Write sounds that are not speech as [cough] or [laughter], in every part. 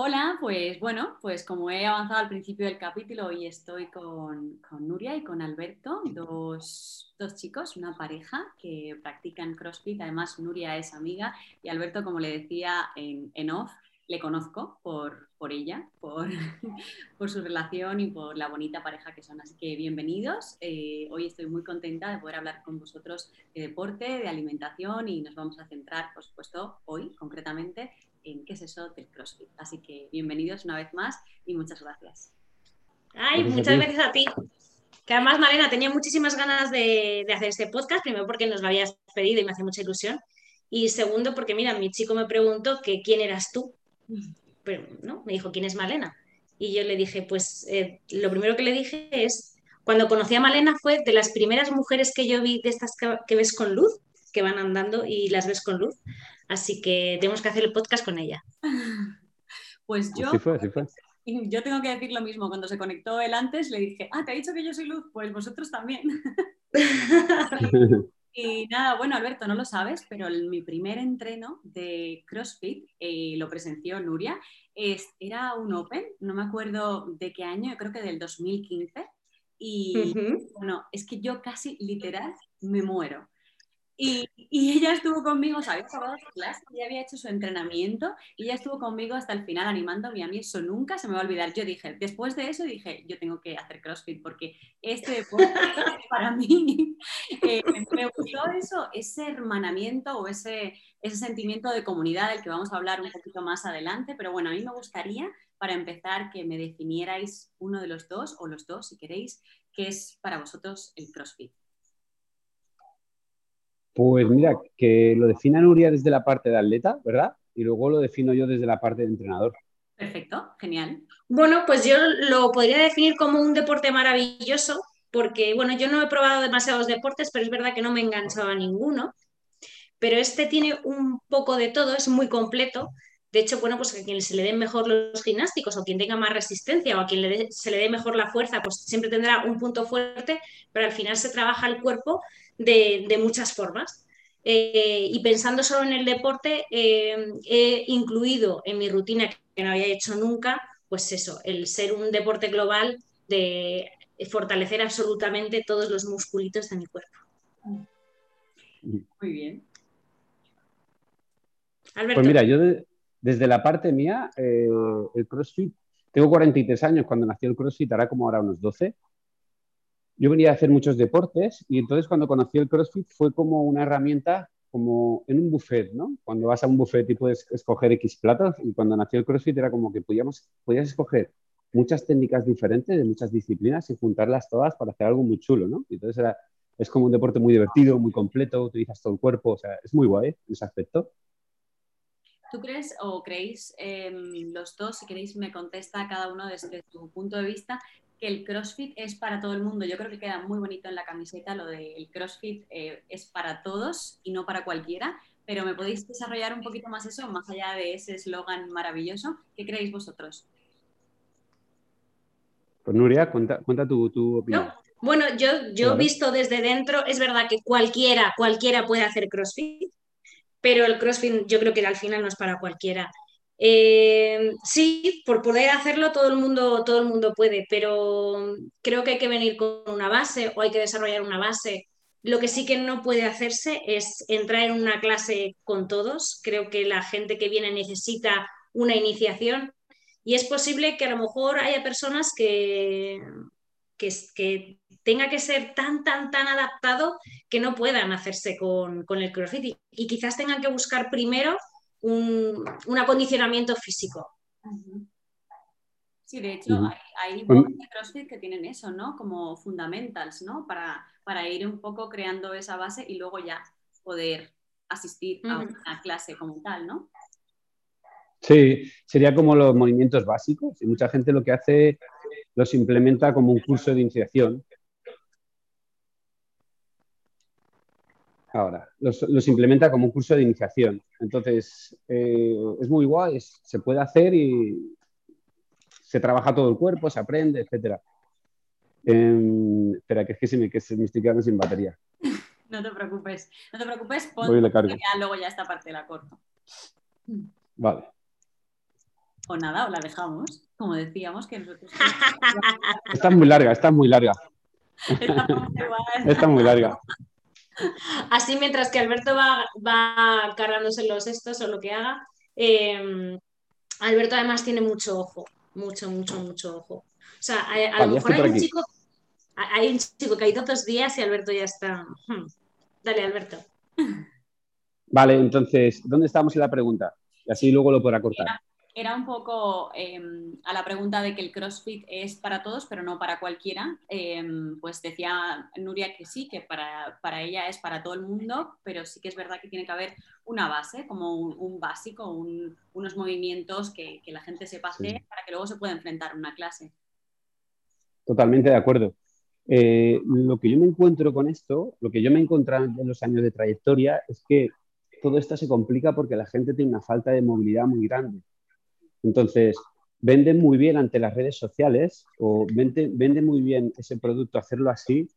Hola, pues bueno, pues como he avanzado al principio del capítulo, hoy estoy con, Nuria y con Alberto, dos, chicos, una pareja que practican CrossFit. Además, Nuria es amiga y Alberto, como le decía en, en off, le conozco por, ella, [laughs] por, su relación y por la bonita pareja que son. Así que bienvenidos. Eh, hoy estoy muy contenta de poder hablar con vosotros de deporte, de alimentación y nos vamos a centrar, por supuesto, hoy concretamente en qué es eso del CrossFit. Así que bienvenidos una vez más y muchas gracias. Ay, muchas gracias a ti. Que además, Malena, tenía muchísimas ganas de, hacer este podcast, primero porque nos lo habías pedido y me hace mucha ilusión. Y segundo, porque mira, mi chico me preguntó que quién eras tú. Pero, ¿no? Me dijo, ¿quién es Malena? Y yo le dije, pues eh, lo primero que le dije es, cuando conocí a Malena fue de las primeras mujeres que yo vi de estas que ves con luz, que van andando y las ves con luz. Así que tenemos que hacer el podcast con ella. [laughs] Pues yo... [laughs] Yo tengo que decir lo mismo. Cuando se conectó él antes, le dije, ah, te ha dicho que yo soy luz, pues vosotros también. [laughs] y nada, bueno, Alberto, no lo sabes, pero mi primer entreno de CrossFit eh, lo presenció Nuria. Es, era un Open, no me acuerdo de qué año, creo que del 2015. Y bueno, es que yo casi literal me muero. Y, ella estuvo conmigo, ¿sabes? Acabado su clase, ella había hecho su entrenamiento y ella estuvo conmigo hasta el final animándome. A mí eso nunca se me va a olvidar. Yo dije, después de eso dije, yo tengo que hacer CrossFit porque este deporte [laughs] para mí eh, me gustó eso, ese hermanamiento o ese, ese sentimiento de comunidad del que vamos a hablar un poquito más adelante. Pero bueno, a mí me gustaría, para empezar, que me definierais uno de los dos o los dos, si queréis, qué es para vosotros el CrossFit. Pues mira, que lo defina Nuria desde la parte de atleta, ¿verdad? Y luego lo defino yo desde la parte de entrenador. Perfecto, genial. Bueno, pues yo lo podría definir como un deporte maravilloso, porque, bueno, yo no he probado demasiados deportes, pero es verdad que no me he enganchado a ninguno. Pero este tiene un poco de todo, es muy completo. De hecho, bueno, pues a quien se le den mejor los gimnásticos o quien tenga más resistencia o a quien se le dé mejor la fuerza, pues siempre tendrá un punto fuerte, pero al final se trabaja el cuerpo de, muchas formas. Eh, y pensando solo en el deporte, eh, he incluido en mi rutina que no había hecho nunca, pues eso, el ser un deporte global de fortalecer absolutamente todos los musculitos de mi cuerpo. Muy bien. Alberto. Pues mira, yo desde la parte mía, eh, el CrossFit, tengo 43 años, cuando nació el CrossFit, hará como ahora unos 12 yo venía a hacer muchos deportes y entonces cuando conocí el CrossFit fue como una herramienta como en un buffet, ¿no? Cuando vas a un buffet y puedes escoger X platos y cuando nació el CrossFit era como que podíamos, podías escoger muchas técnicas diferentes de muchas disciplinas y juntarlas todas para hacer algo muy chulo, ¿no? Y entonces era, es como un deporte muy divertido, muy completo, utilizas todo el cuerpo, o sea, es muy guay en ese aspecto. ¿Tú crees o creéis em, los dos, si queréis me contesta cada uno desde tu punto de vista, que el CrossFit es para todo el mundo. Yo creo que queda muy bonito en la camiseta lo de el CrossFit eh, es para todos y no para cualquiera, pero ¿me podéis desarrollar un poquito más eso, más allá de ese eslogan maravilloso? ¿Qué creéis vosotros? Pues Nuria, cuenta, tu, opinión. Bueno, yo, yo visto desde dentro, es verdad que cualquiera, cualquiera puede hacer CrossFit, pero el CrossFit yo creo que al final no es para cualquiera. Eh, sí, por poder hacerlo todo el, mundo, todo el mundo puede, pero creo que hay que venir con una base o hay que desarrollar una base. Lo que sí que no puede hacerse es entrar en una clase con todos. Creo que la gente que viene necesita una iniciación y es posible que a lo mejor haya personas que, que, que tenga que ser tan, tan, tan adaptado que no puedan hacerse con, el CrossFit y, y quizás tengan que buscar primero un, acondicionamiento físico. Sí, de hecho, hay, hay CrossFit que tienen eso, ¿no? Como fundamentals, ¿no? Para, para ir un poco creando esa base y luego ya poder asistir a una clase como tal, ¿no? Sí, sería como los movimientos básicos y mucha gente lo que hace los implementa como un curso de iniciación ahora. Los, implementa como un curso de iniciación. Entonces, eh, es muy guay, se puede hacer y se trabaja todo el cuerpo, se aprende, etc. Em, espera, que es que se me, que se me estoy quedando sin batería. [laughs] No te preocupes, no te preocupes, pon ya, luego ya esta parte la corto. Vale. O nada, o la dejamos, como decíamos que nosotros. [laughs] está muy larga, está muy larga. está muy larga. Así mientras que Alberto va, va cargándose los estos o lo que haga, em, Alberto además tiene mucho ojo, mucho, mucho, mucho ojo. O sea, a, lo mejor hay un, chico, hay un chico que hay dos días y Alberto ya está. Hmm. Dale, Alberto. Vale, entonces, ¿dónde estamos en la pregunta? Y así luego lo podrá cortar era un poco em, a la pregunta de que el CrossFit es para todos, pero no para cualquiera. Em, pues decía Nuria que sí, que para, ella es para todo el mundo, pero sí que es verdad que tiene que haber una base, como un, básico, unos movimientos que, la gente sepa hacer para que luego se pueda enfrentar a una clase. Totalmente de acuerdo. Eh, lo que yo me encuentro con esto, lo que yo me he encontrado en los años de trayectoria, es que todo esto se complica porque la gente tiene una falta de movilidad muy grande. Entonces, venden muy bien ante las redes sociales o vende, muy bien ese producto, hacerlo así,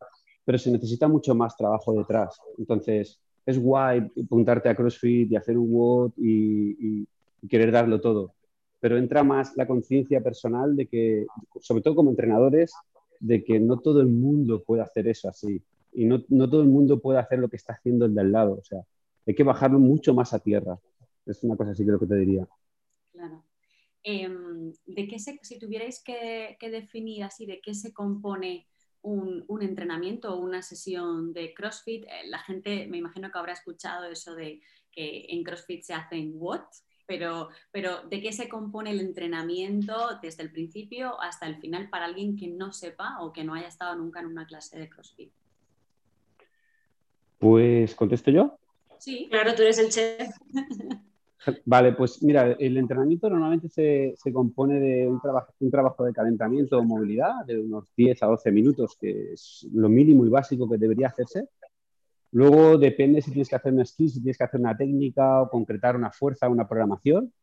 pero se necesita mucho más trabajo detrás. Entonces, es guay apuntarte a CrossFit y hacer un WOD y, querer darlo todo, pero entra más la conciencia personal de que, sobre todo como entrenadores, de que no todo el mundo puede hacer eso así y no, no todo el mundo puede hacer lo que está haciendo el de al lado. O sea, hay que bajarlo mucho más a tierra. Es una cosa así creo que te diría. Claro. Em, de qué si tuvierais que, definir así de qué se compone un, entrenamiento o una sesión de CrossFit, eh, la gente me imagino que habrá escuchado eso de que en CrossFit se hacen what, pero, pero ¿de qué se compone el entrenamiento desde el principio hasta el final para alguien que no sepa o que no haya estado nunca en una clase de CrossFit? Pues contesto yo. Sí, claro, tú eres el chef. [laughs] [laughs] Vale, pues mira, el entrenamiento normalmente se, compone de un trabajo, un trabajo de calentamiento o movilidad de unos 10 a 12 minutos, que es lo mínimo y básico que debería hacerse. Luego depende si tienes que hacer una skill, si tienes que hacer una técnica o concretar una fuerza, una programación.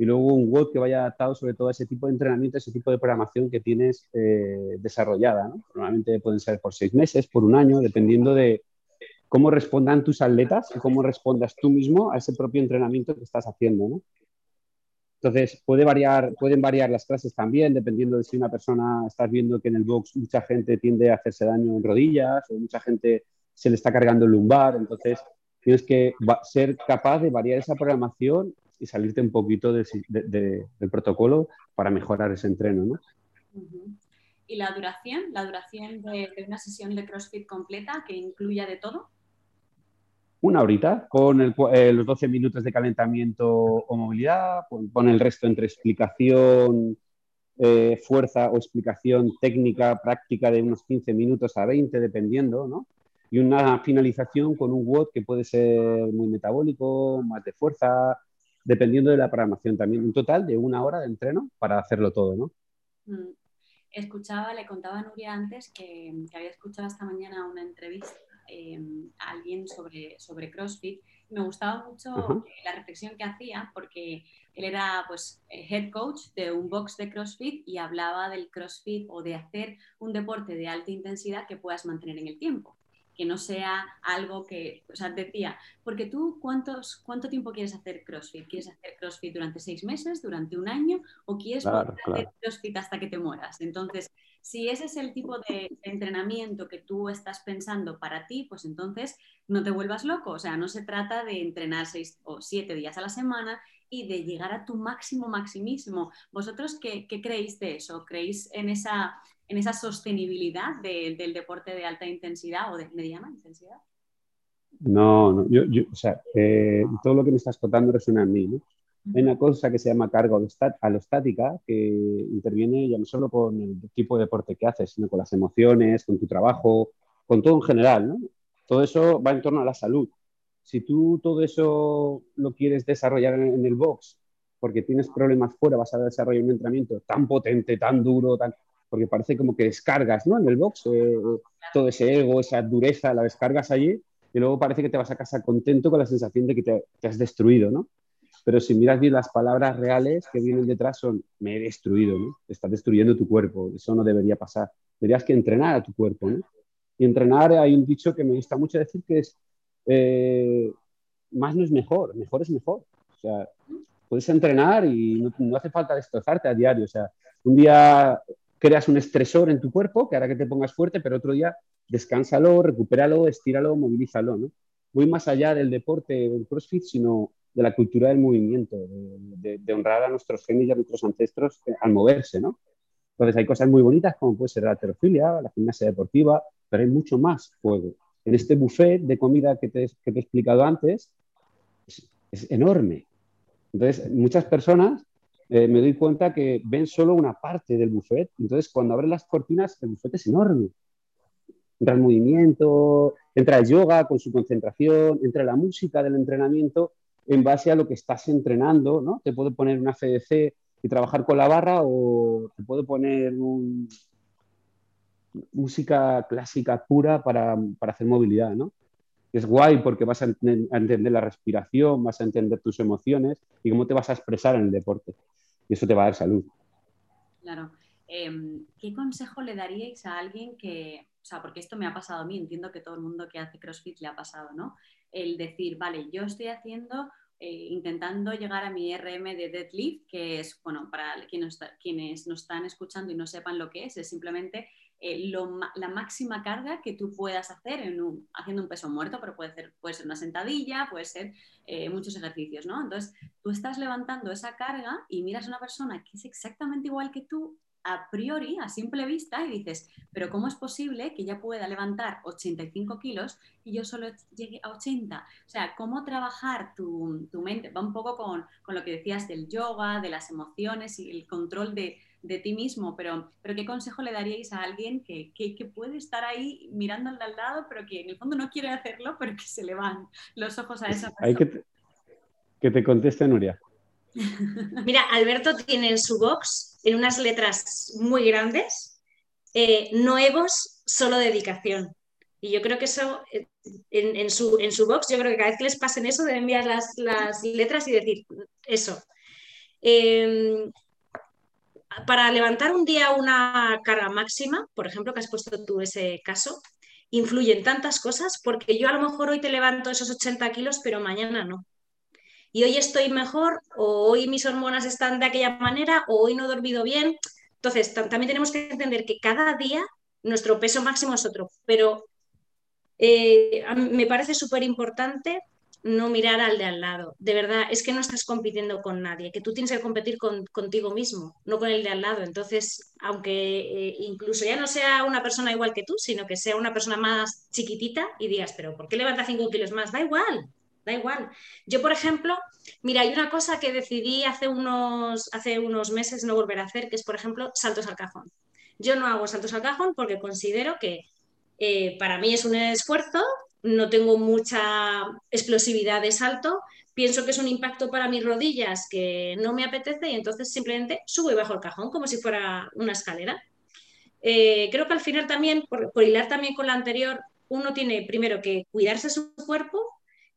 Y luego un WOD que vaya adaptado sobre todo a ese tipo de entrenamiento, ese tipo de programación que tienes eh, desarrollada. Normalmente pueden ser por seis meses, por un año, dependiendo de, cómo respondan tus atletas y cómo respondas tú mismo a ese propio entrenamiento que estás haciendo. ¿no? Entonces, puede variar, pueden variar las clases también, dependiendo de si una persona estás viendo que en el box mucha gente tiende a hacerse daño en rodillas o mucha gente se le está cargando el lumbar. Entonces, tienes que ser capaz de variar esa programación y salirte un poquito del protocolo para mejorar ese entreno. ¿no? ¿Y la duración? ¿La duración de, de, una sesión de CrossFit completa que incluya de todo? Una horita con eh, los 12 minutos de calentamiento o movilidad, con, el resto entre explicación, eh, fuerza o explicación técnica, práctica de unos 15 minutos a 20, dependiendo, ¿no? Y una finalización con un WOD que puede ser muy metabólico, más de fuerza, dependiendo de la programación también. Un total de una hora de entreno para hacerlo todo, ¿no? Mm. Escuchaba, le contaba a Nuria antes que había escuchado esta mañana una entrevista Em, a alguien sobre, sobre CrossFit. Me gustaba mucho eh, la reflexión que hacía porque él era pues eh, head coach de un box de CrossFit y hablaba del CrossFit o de hacer un deporte de alta intensidad que puedas mantener en el tiempo que no sea algo que, o sea, decía, porque tú cuántos, cuánto tiempo quieres hacer CrossFit? ¿Quieres hacer CrossFit durante seis meses, durante un año o quieres hacer CrossFit hasta que te mueras? Entonces, si ese es el tipo de entrenamiento que tú estás pensando para ti, pues entonces no te vuelvas loco. O sea, no se trata de entrenar seis o siete días a la semana y de llegar a tu máximo maximísimo. ¿Vosotros qué, creéis de eso? ¿Creéis en esa, en esa sostenibilidad del deporte de alta intensidad o de mediana intensidad? No, no yo, o sea, eh, todo lo que me estás contando resuena en mí, ¿no? Hay una cosa que se llama carga alostática que interviene ya no solo con el tipo de deporte que haces, sino con las emociones, con tu trabajo, con todo en general. ¿no? Todo eso va en torno a la salud. Si tú todo eso lo quieres desarrollar en, el box porque tienes problemas fuera, vas a desarrollar un entrenamiento tan potente, tan duro, tan, porque parece como que descargas ¿no? en el box eh, todo ese ego, esa dureza, la descargas allí y luego parece que te vas a casa contento con la sensación de que te, te has destruido. ¿no? Pero si miras bien las palabras reales que vienen detrás son, me he destruido, ¿no? Estás destruyendo tu cuerpo, eso no debería pasar. Deberías que entrenar a tu cuerpo. Y entrenar, hay un dicho que me gusta mucho decir que es, eh, más no es mejor, mejor es mejor. O sea, puedes entrenar y no, hace falta destrozarte a diario. O sea, un día creas un estresor en tu cuerpo que hará que te pongas fuerte, pero otro día descánsalo, recupéralo, estíralo, movilízalo. ¿no? Voy más allá del deporte, del CrossFit, sino de la cultura del movimiento, de, honrar a nuestros genios y a nuestros ancestros eh, al moverse. ¿no? Entonces hay cosas muy bonitas como puede ser la alterofilia, la gimnasia deportiva, pero hay mucho más juego. En este buffet de comida que te, que te he explicado antes, es enorme. Entonces, muchas personas eh, me doy cuenta que ven solo una parte del buffet. Entonces, cuando abren las cortinas, el buffet es enorme. Entra el movimiento, entra el yoga con su concentración, entra la música del entrenamiento en base a lo que estás entrenando, ¿no? Te puedo poner una FDC y trabajar con la barra o te puedo poner música clásica pura para, para hacer movilidad, ¿no? es guay porque vas a, entender la respiración, vas a entender tus emociones y cómo te vas a expresar en el deporte. Y eso te va a dar salud. Claro. Em, ¿Qué consejo le daríais a alguien que, o sea, porque esto me ha pasado a mí, entiendo que todo el mundo que hace CrossFit le ha pasado, ¿no? El decir, vale, yo estoy haciendo, eh, intentando llegar a mi RM de deadlift, que es, bueno, para quienes, quienes nos están escuchando y no sepan lo que es, es simplemente eh, la máxima carga que tú puedas hacer en haciendo un peso muerto, pero puede ser, puede ser una sentadilla, puede ser eh, muchos ejercicios, ¿no? Entonces, tú estás levantando esa carga y miras a una persona que es exactamente igual que tú a priori, a simple vista, y dices, pero ¿cómo es posible que ella pueda levantar 85 kilos y yo solo llegue a 80? O sea, ¿cómo trabajar tu, mente? Va un poco con, con, lo que decías del yoga, de las emociones y el control de, de ti mismo, pero, pero ¿qué consejo le daríais a alguien que, puede estar ahí mirando al lado, pero que en el fondo no quiere hacerlo, pero que se le van los ojos a esa persona? Hay que, te, que te conteste, Nuria. Mira, Alberto tiene en su box, en unas letras muy grandes, eh, no egos, solo dedicación. Y yo creo que eso, eh, en, su, en su box, yo creo que cada vez que les pasen eso, deben enviar las, las letras y decir eso. Eh, para levantar un día una carga máxima, por ejemplo, que has puesto tú ese caso, influyen tantas cosas porque yo a lo mejor hoy te levanto esos 80 kilos, pero mañana no. Y hoy estoy mejor, o hoy mis hormonas están de aquella manera, o hoy no he dormido bien. Entonces, también tenemos que entender que cada día nuestro peso máximo es otro, pero eh, me parece súper importante no mirar al de al lado. De verdad, es que no estás compitiendo con nadie, que tú tienes que competir contigo mismo, no con el de al lado. Entonces, aunque eh, incluso ya no sea una persona igual que tú, sino que sea una persona más chiquitita y digas, pero ¿por qué levanta 5 kilos más? Da igual, da igual. Yo, por ejemplo, mira, hay una cosa que decidí hace unos, hace unos meses no volver a hacer, que es, por ejemplo, saltos al cajón. Yo no hago saltos al cajón porque considero que eh, para mí es un esfuerzo no tengo mucha explosividad de salto, pienso que es un impacto para mis rodillas que no me apetece y entonces simplemente subo y bajo el cajón como si fuera una escalera. Eh, creo que al final también, por, hilar también con la anterior, uno tiene primero que cuidarse su cuerpo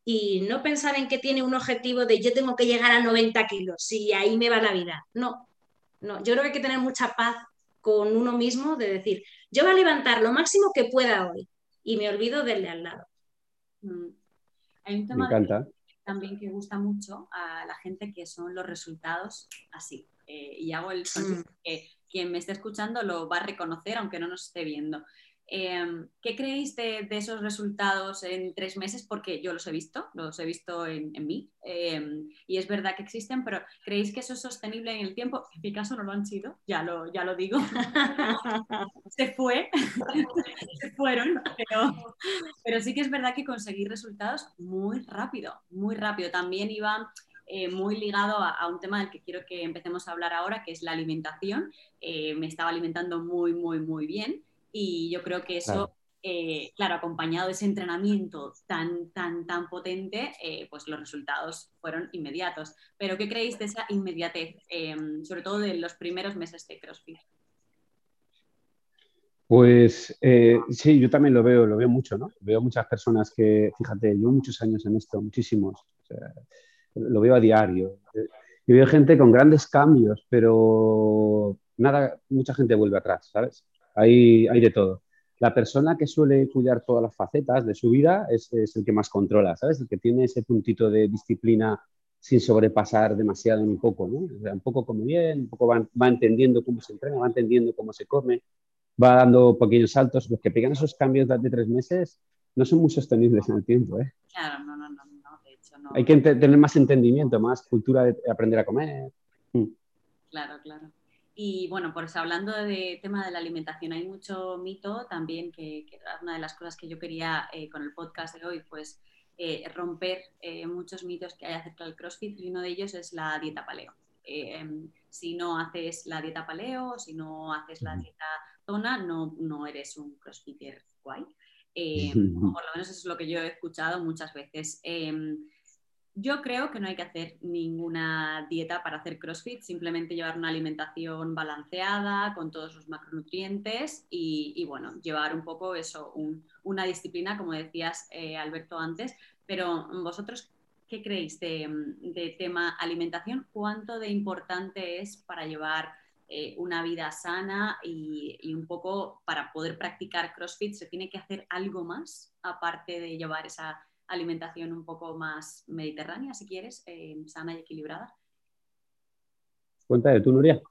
y no pensar en que tiene un objetivo de yo tengo que llegar a 90 kilos y ahí me va la vida. No, no, yo creo que hay que tener mucha paz con uno mismo de decir, yo voy a levantar lo máximo que pueda hoy y me olvido del de al lado. Mm. Hay un tema también que gusta mucho a la gente que son los resultados así. Eh, y hago el mm. que quien me esté escuchando lo va a reconocer aunque no nos esté viendo. Em, ¿Qué creéis de, esos resultados en tres meses? Porque yo los he visto, los he visto en, mí em, y es verdad que existen, pero ¿creéis que eso es sostenible en el tiempo? En mi caso no lo han sido, ya lo, ya lo digo. [laughs] Se fue, [laughs] se fueron, pero, sí que es verdad que conseguí resultados muy rápido, muy rápido. También iba eh, muy ligado a, un tema del que quiero que empecemos a hablar ahora, que es la alimentación. Eh, me estaba alimentando muy, muy, muy bien y yo creo que eso, eh, claro, acompañado de ese entrenamiento tan, tan, tan potente, eh, pues los resultados fueron inmediatos. Pero ¿qué creéis de esa inmediatez, em, sobre todo de los primeros meses de CrossFit? Pues eh, sí, yo también lo veo, lo veo mucho, ¿no? Veo muchas personas que, fíjate, yo muchos años en esto, muchísimos, lo veo a diario. Y veo gente con grandes cambios, pero nada, mucha gente vuelve atrás, ¿sabes? Hay, hay de todo. La persona que suele cuidar todas las facetas de su vida es, el que más controla, ¿sabes? El que tiene ese puntito de disciplina sin sobrepasar demasiado un poco, ¿no? O sea, un poco come bien, un poco va, va, entendiendo cómo se entrena, va entendiendo cómo se come, va dando pequeños saltos. Los que pegan esos cambios de tres meses no son muy sostenibles en el tiempo, ¿eh? Claro, no, no, no, de hecho no. Hay que tener más entendimiento, más cultura de aprender a comer. Claro, claro. Y bueno, pues hablando de tema de la alimentación, hay mucho mito también, que, que una de las cosas que yo quería eh, con el podcast de hoy, pues eh, romper eh, muchos mitos que hay acerca del CrossFit y uno de ellos es la dieta paleo. Em, si no haces la dieta paleo, si no haces la dieta tona, no, no eres un crossfitter guay. Em, [laughs] por lo menos eso es lo que yo he escuchado muchas veces. Yo creo que no hay que hacer ninguna dieta para hacer CrossFit, simplemente llevar una alimentación balanceada con todos los macronutrientes y, bueno, llevar un poco eso, una disciplina, como decías eh, Alberto antes, pero vosotros, ¿qué creéis de, tema alimentación? ¿Cuánto de importante es para llevar eh, una vida sana y, y un poco para poder practicar CrossFit? ¿Se tiene que hacer algo más aparte de llevar esa alimentación un poco más mediterránea, si quieres, eh, sana y equilibrada. Cuéntame tú, Nuria.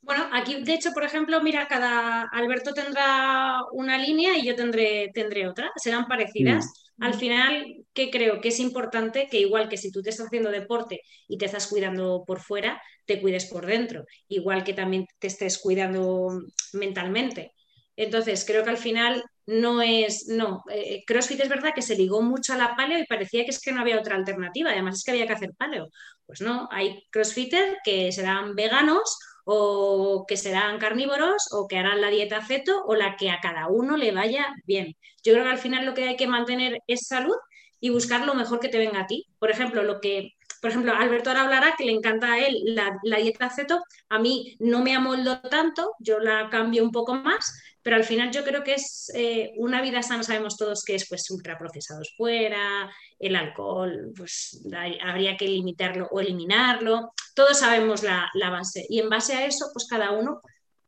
Bueno, aquí de hecho, por ejemplo, mira, cada Alberto tendrá una línea y yo tendré, tendré otra, serán parecidas. Mm. Al final, ¿qué creo? Que es importante que igual que si tú te estás haciendo deporte y te estás cuidando por fuera, te cuides por dentro, igual que también te estés cuidando mentalmente. Entonces, creo que al final no es, no, eh, CrossFit es verdad que se ligó mucho a la paleo y parecía que es que no había otra alternativa, además es que había que hacer paleo. Pues no, hay CrossFitters que serán veganos o que serán carnívoros o que harán la dieta ceto o la que a cada uno le vaya bien. Yo creo que al final lo que hay que mantener es salud y buscar lo mejor que te venga a ti. Por ejemplo, lo que por ejemplo, Alberto ahora hablará que le encanta a él la, dieta ceto. A mí no me amoldo tanto, yo la cambio un poco más, pero al final yo creo que es eh, una vida sana, sabemos todos que es pues ultraprocesados fuera, el alcohol, pues habría que limitarlo o eliminarlo. Todos sabemos la, base. Y en base a eso, pues cada uno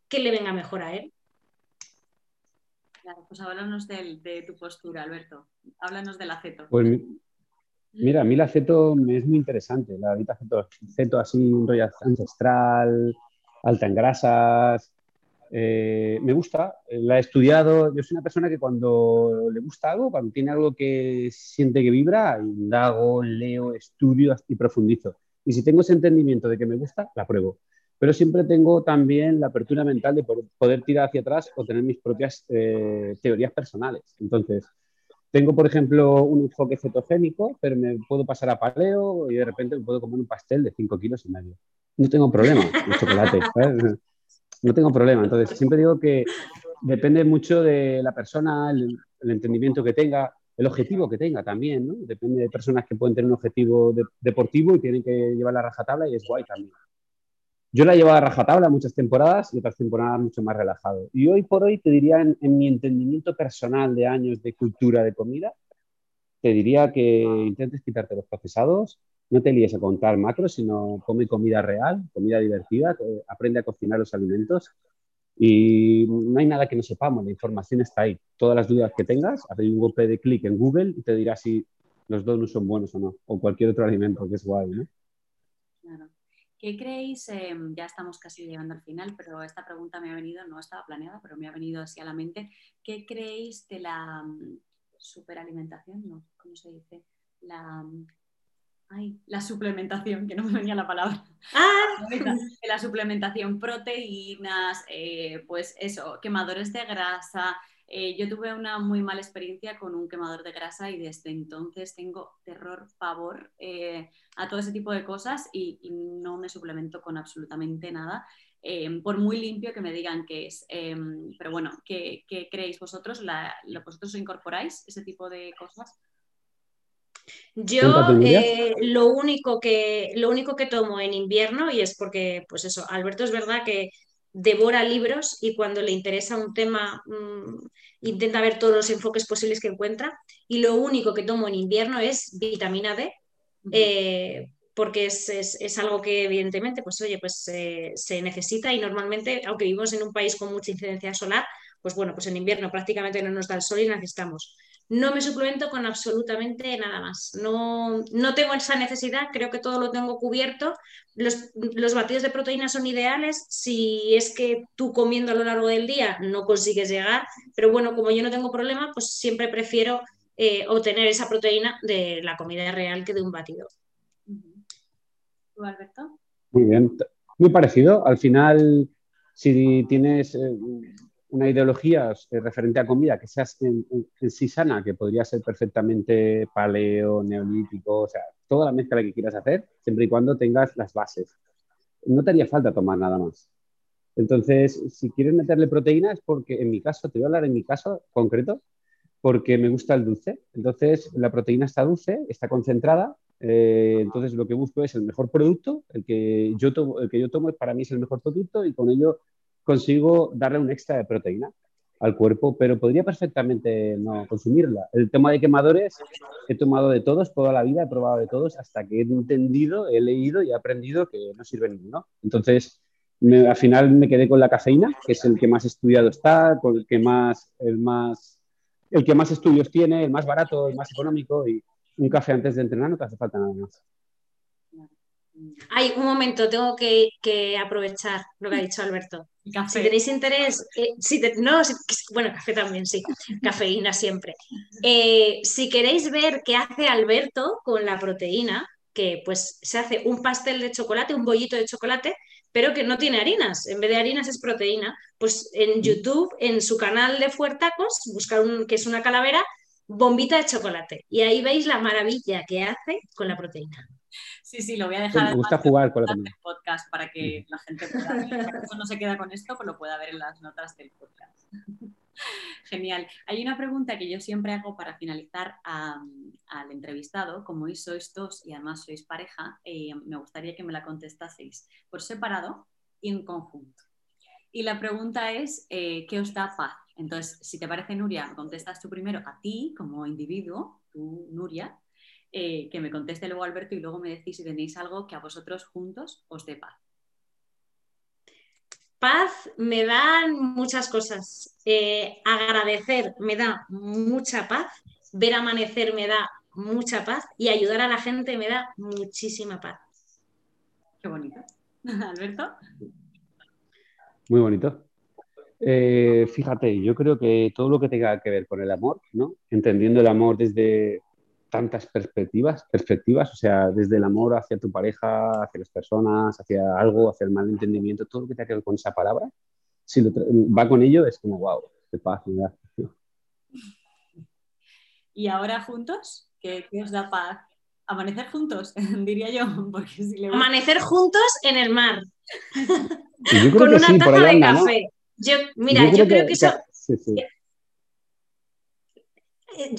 que le venga mejor a él. Claro, pues háblanos de, tu postura, Alberto. Háblanos del aceto. Pues Mira, a mí la aceto me es muy interesante, la dieta aceto, aceto así, un rollo ancestral, alta en grasas, eh, me gusta, la he estudiado, yo soy una persona que cuando le gusta algo, cuando tiene algo que siente que vibra, indago, leo, estudio y profundizo. Y si tengo ese entendimiento de que me gusta, la pruebo. Pero siempre tengo también la apertura mental de poder tirar hacia atrás o tener mis propias eh, teorías personales. Entonces, tengo, por ejemplo, un enfoque cetogénico, pero me puedo pasar a paleo y de repente me puedo comer un pastel de 5 kilos y medio. No tengo problema con chocolate. No tengo problema. Entonces, siempre digo que depende mucho de la persona, el, entendimiento que tenga, el objetivo que tenga también, ¿no? Depende de personas que pueden tener un objetivo deportivo y tienen que llevar la rajatabla y es guay también. Yo la he llevado a rajatabla muchas temporadas y otras temporadas mucho más relajado. Y hoy por hoy te diría, en, mi entendimiento personal de años de cultura de comida, te diría que intentes quitarte los procesados, no te líes a contar macros, sino come comida real, comida divertida, aprende a cocinar los alimentos y no hay nada que no sepamos, la información está ahí. Todas las dudas que tengas, haz un golpe de clic en Google y te dirá si los donuts son buenos o no, o cualquier otro alimento que es guay, ¿no? ¿Qué creéis? Em, ya estamos casi llegando al final, pero esta pregunta me ha venido, no estaba planeada, pero me ha venido así a la mente. ¿Qué creéis de la mm, superalimentación? No, ¿cómo se dice? La, mm, ay, la suplementación, que no me venía la palabra. Ah. [laughs] La suplementación, proteínas, eh, pues eso, quemadores de grasa, eh, yo tuve una muy mala experiencia con un quemador de grasa y desde entonces tengo terror, pavor eh, a todo ese tipo de cosas y, no me suplemento con absolutamente nada. Em, por muy limpio que me digan que es. Em, pero bueno, ¿qué, creéis vosotros? La, ¿Vosotros incorporáis ese tipo de cosas? Yo eh, lo, único que, lo único que tomo en invierno, y es porque, pues eso, Alberto es verdad que devora libros y cuando le interesa un tema mm, intenta ver todos los enfoques posibles que encuentra. Y lo único que tomo en invierno es vitamina D, eh, porque es, algo que evidentemente, pues oye, pues se necesita y normalmente, aunque vivimos en un país con mucha incidencia solar, pues bueno, pues en invierno prácticamente no nos da el sol y necesitamos. No me suplemento con absolutamente nada más. No, no tengo esa necesidad, creo que todo lo tengo cubierto. Los, los, batidos de proteína son ideales si es que tú comiendo a lo largo del día no consigues llegar, pero bueno, como yo no tengo problema, pues siempre prefiero eh, obtener esa proteína de la comida real que de un batido. ¿Tú, Alberto? Muy bien, muy parecido. Al final, si tienes... Eh, una ideología eh, referente a comida que sea en, sí sana, que podría ser perfectamente paleo, neolítico, o sea, toda la mezcla que quieras hacer, siempre y cuando tengas las bases. No te haría falta tomar nada más. Entonces, si quieres meterle proteína es porque en mi caso, te voy a hablar en mi caso concreto, porque me gusta el dulce. Entonces, la proteína está dulce, está concentrada. Eh, entonces, lo que busco es el mejor producto, el que, yo tomo, el que yo tomo para mí es el mejor producto y con ello consigo darle un extra de proteína al cuerpo, pero podría perfectamente no consumirla. El tema de quemadores, he tomado de todos toda la vida, he probado de todos hasta que he entendido, he leído y he aprendido que no sirve ninguno. Entonces, al final me quedé con la cafeína, que es el que más estudiado está, con el que más, el más, el que más estudios tiene, el más barato, el más económico y un café antes de entrenar no te hace falta nada más. Ay, un momento, tengo que, aprovechar lo que ha dicho Alberto. Si tenéis interés, eh, si no, bueno, café también, sí, [laughs] cafeína siempre. Eh, si queréis ver qué hace Alberto con la proteína, que pues se hace un pastel de chocolate, un bollito de chocolate, pero que no tiene harinas. En vez de harinas es proteína. Pues en YouTube, en su canal de Fuertacos, buscar un, que es una calavera, bombita de chocolate. Y ahí veis la maravilla que hace con la proteína. Sí, sí, lo voy a dejar. Me gusta jugar con la podcast para que la gente pueda ver. Si no se queda con esto, pues lo pueda ver en las notas del podcast. [laughs] Genial. Hay una pregunta que yo siempre hago para finalizar al entrevistado. Como hoy sois dos y además sois pareja, eh, me gustaría que me la contestaseis por separado y en conjunto. Y la pregunta es, eh, ¿qué os da paz? Entonces, si te parece, Nuria, contestas tú primero a ti como individuo, tú, Nuria, eh, que me conteste luego Alberto y luego me decís si tenéis algo que a vosotros juntos os dé paz. Paz me dan muchas cosas. Eh, agradecer me da mucha paz. Ver amanecer me da mucha paz. Y ayudar a la gente me da muchísima paz. Qué bonito. [laughs] Alberto. Muy bonito. Eh, fíjate, yo creo que todo lo que tenga que ver con el amor, ¿no? Entendiendo el amor desde tantas perspectivas, perspectivas, o sea, desde el amor hacia tu pareja, hacia las personas, hacia algo, hacia el malentendimiento, todo lo que tenga que ver con esa palabra, si va con ello, es como, wow, qué paz ¿Y ahora juntos? ¿Qué, os da paz? Amanecer juntos, [laughs] diría yo. Amanecer juntos en el mar. con una taza de café. Yo, mira, yo, creo que, eso,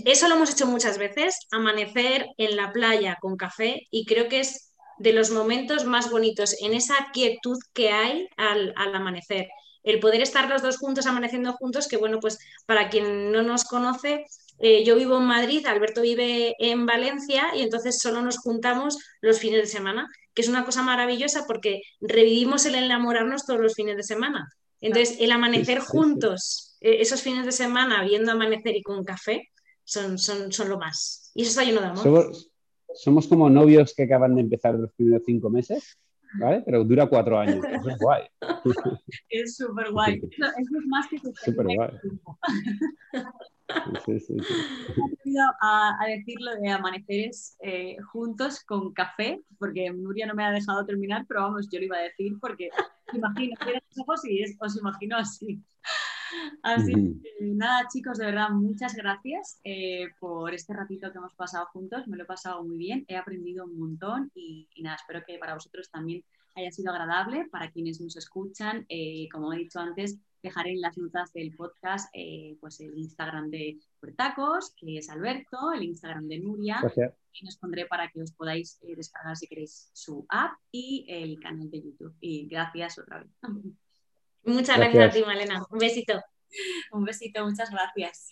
eso lo hemos hecho muchas veces, amanecer en la playa con café y creo que es de los momentos más bonitos en esa quietud que hay al, amanecer. El poder estar los dos juntos, amaneciendo juntos, que bueno, pues para quien no nos conoce, eh, yo vivo en Madrid, Alberto vive en Valencia y entonces solo nos juntamos los fines de semana, que es una cosa maravillosa porque revivimos el enamorarnos todos los fines de semana. Entonces, el amanecer juntos, eh, esos fines de semana, viendo amanecer y con café, son, son, son lo más. Y eso está lleno de amor. Somos, como novios que acaban de empezar los primeros cinco meses, ¿vale? Pero dura cuatro años. Eso es guay. [laughs] Es súper guay. Eso, es más que súper guay. Sí, sí, sí. [laughs] A, a, decirlo de amaneceres eh, juntos con café, porque Nuria no me ha dejado terminar, pero vamos, yo lo iba a decir porque imagino, ojos y os imagino así. Así que nada, chicos, de verdad, muchas gracias eh, por este ratito que hemos pasado juntos. Me lo he pasado muy bien, he aprendido un montón y, nada, espero que para vosotros también haya sido agradable. Para quienes nos escuchan, eh, como he dicho antes, dejaré en las notas del podcast eh, pues el Instagram de Puertacos, que es Alberto, el Instagram de Nuria, y nos pondré para que os podáis descargar si queréis su app y el canal de YouTube. Y gracias otra vez. [laughs] Muchas gracias. a ti, Malena. Un besito. Un besito, muchas gracias.